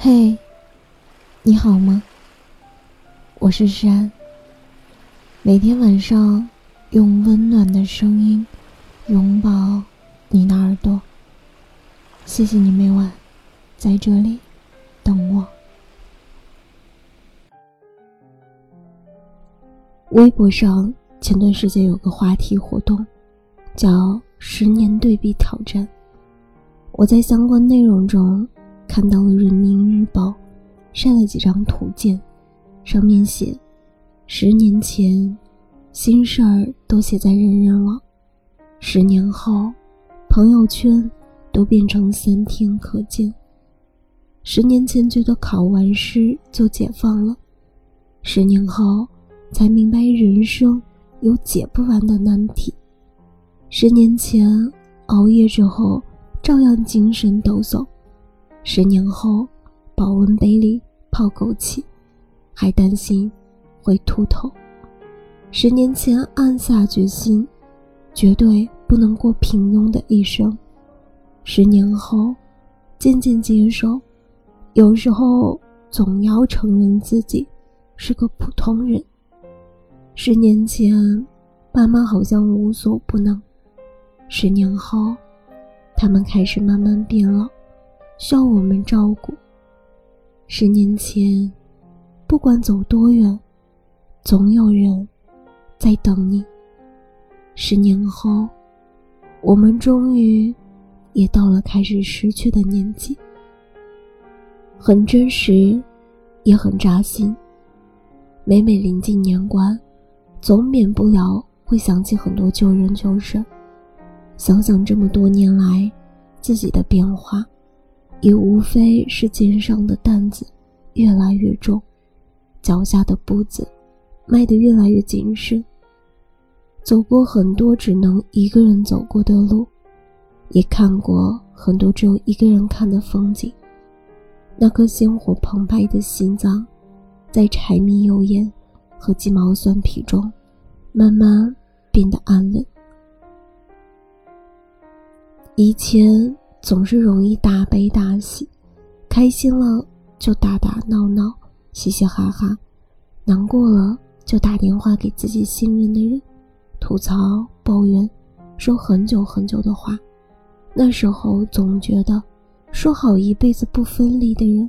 嘿，你好吗？我是山。每天晚上用温暖的声音拥抱你的耳朵。谢谢你每晚在这里等我。微博上前段时间有个话题活动，叫“十年对比挑战”。我在相关内容中看到了《人民日报》晒了几张图片，上面写：“十年前，心事儿都写在人人网；十年后，朋友圈都变成三天可见。十年前觉得考完试就解放了，十年后才明白人生有解不完的难题。十年前熬夜之后。”照样精神抖擞。十年后，保温杯里泡枸杞，还担心会秃头。十年前暗下决心，绝对不能过平庸的一生。十年后，渐渐接受，有时候总要承认自己是个普通人。十年前，爸妈好像无所不能。十年后。他们开始慢慢变老，需要我们照顾。十年前，不管走多远，总有人在等你。十年后，我们终于也到了开始失去的年纪，很真实，也很扎心。每每临近年关，总免不了会想起很多旧人旧事。想想这么多年来，自己的变化，也无非是肩上的担子越来越重，脚下的步子迈得越来越谨慎。走过很多只能一个人走过的路，也看过很多只有一个人看的风景。那颗鲜活澎湃的心脏，在柴米油盐和鸡毛蒜皮中，慢慢变得安稳。以前总是容易大悲大喜，开心了就打打闹闹、嘻嘻哈哈，难过了就打电话给自己信任的人，吐槽、抱怨，说很久很久的话。那时候总觉得，说好一辈子不分离的人，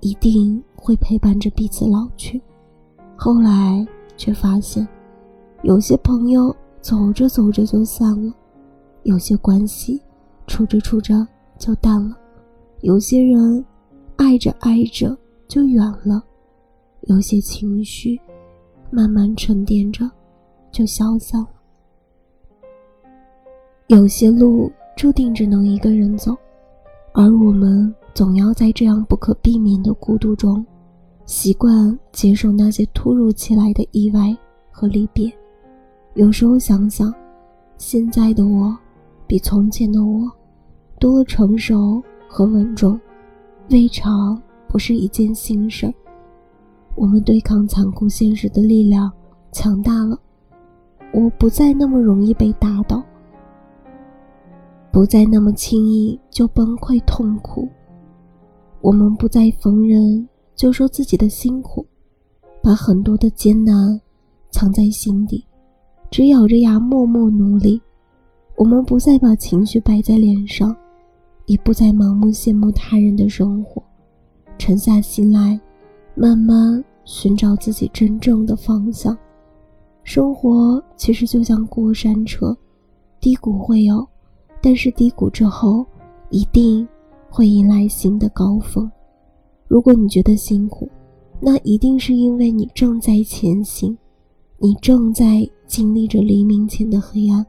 一定会陪伴着彼此老去。后来却发现，有些朋友走着走着就散了，有些关系。处着处着就淡了，有些人爱着爱着就远了，有些情绪慢慢沉淀着就消散了，有些路注定只能一个人走，而我们总要在这样不可避免的孤独中，习惯接受那些突如其来的意外和离别。有时候想想，现在的我。比从前的我多成熟和稳重，未尝不是一件新事。我们对抗残酷现实的力量强大了，我不再那么容易被打倒，不再那么轻易就崩溃痛苦。我们不再逢人就说自己的辛苦，把很多的艰难藏在心底，只咬着牙默默努力。我们不再把情绪摆在脸上，也不再盲目羡慕他人的生活，沉下心来，慢慢寻找自己真正的方向。生活其实就像过山车，低谷会有，但是低谷之后一定会迎来新的高峰。如果你觉得辛苦，那一定是因为你正在前行，你正在经历着黎明前的黑暗。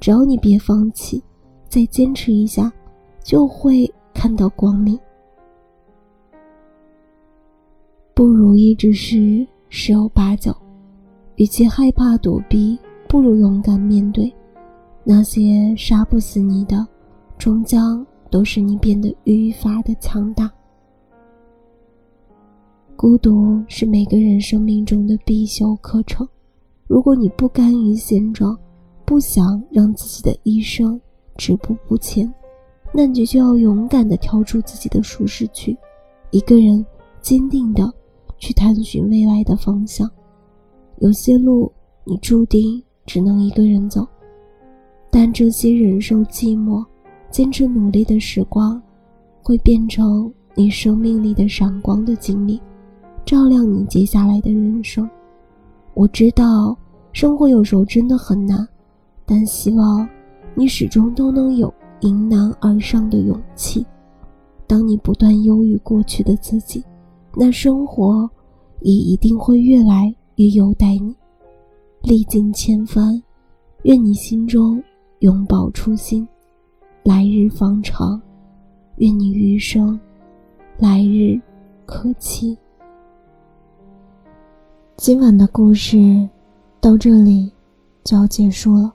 只要你别放弃，再坚持一下，就会看到光明。不如意之事十有八九，与其害怕躲避，不如勇敢面对。那些杀不死你的，终将都使你变得愈发的强大。孤独是每个人生命中的必修课程。如果你不甘于现状，不想让自己的一生止步不前，那你就要勇敢地跳出自己的舒适区，一个人坚定的去探寻未来的方向。有些路你注定只能一个人走，但这些忍受寂寞、坚持努力的时光，会变成你生命里的闪光的经历，照亮你接下来的人生。我知道生活有时候真的很难，但希望你始终都能有迎难而上的勇气。当你不断忧郁过去的自己，那生活也一定会越来越优待你。历尽千帆，愿你心中永葆初心。来日方长，愿你余生来日可期。今晚的故事到这里就要结束了。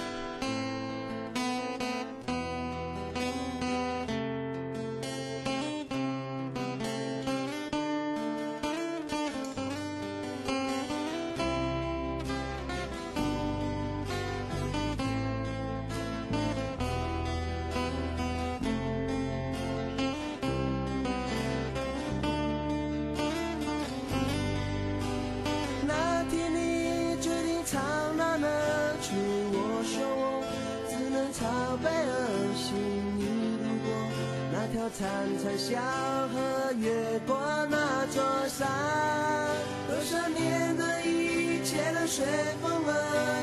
潺潺小河，越过那座山，多少年的一切都随风而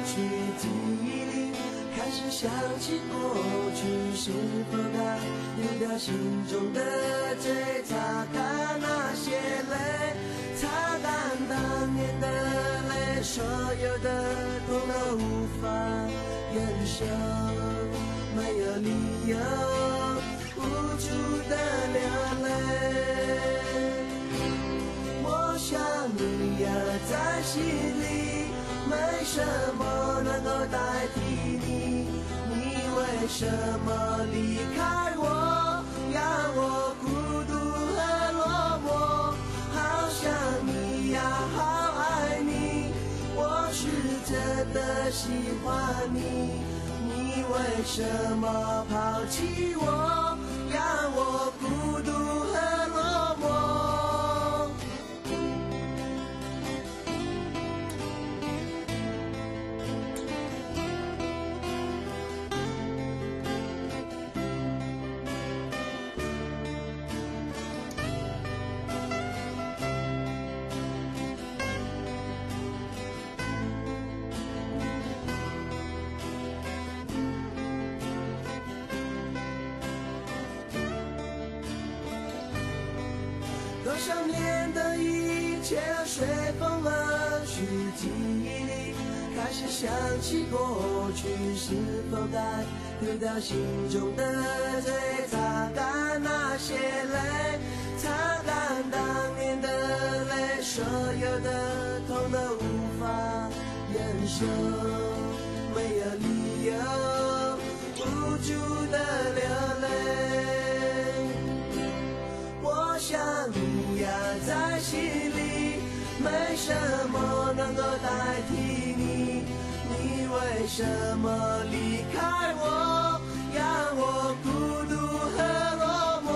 去，记忆里开始想起过去，是否该丢掉心中的罪，擦干那些泪，擦干当年的泪，所有的痛都无法忍受，没有理由。无助的流泪，我想你呀，在心里，没什么能够代替你。你为什么离开我，让我孤独和落寞？好想你呀，好爱你，我是真的喜欢你。你为什么抛弃我？让我不多少年的一切随风而去，记忆里开始想起过去，是否该丢掉心中的罪，擦干那些泪，擦干当年的泪，所有的痛都无法忍受，没有理由，无助的流呀，在心里，没什么能够代替你。你为什么离开我，让我孤独和落寞？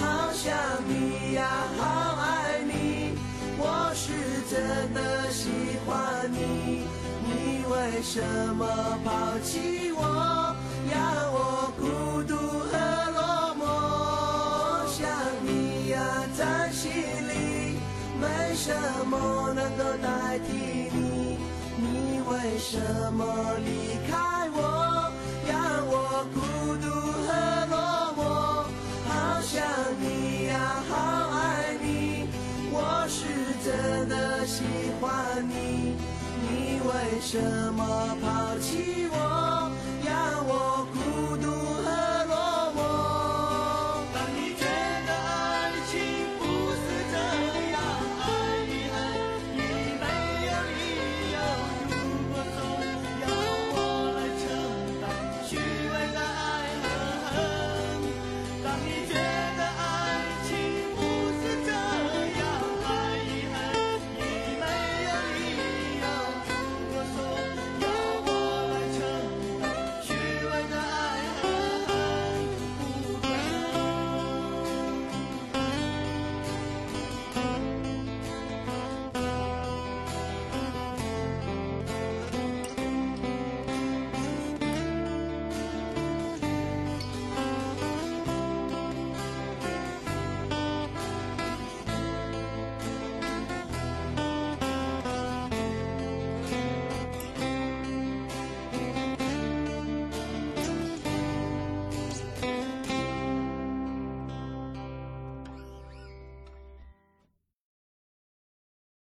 好想你呀，好爱你，我是真的喜欢你。你为什么抛弃我，让我孤独什么能够代替你，你为什么离开我，让我孤独和落寞？好想你呀，好爱你，我是真的喜欢你，你为什么怕？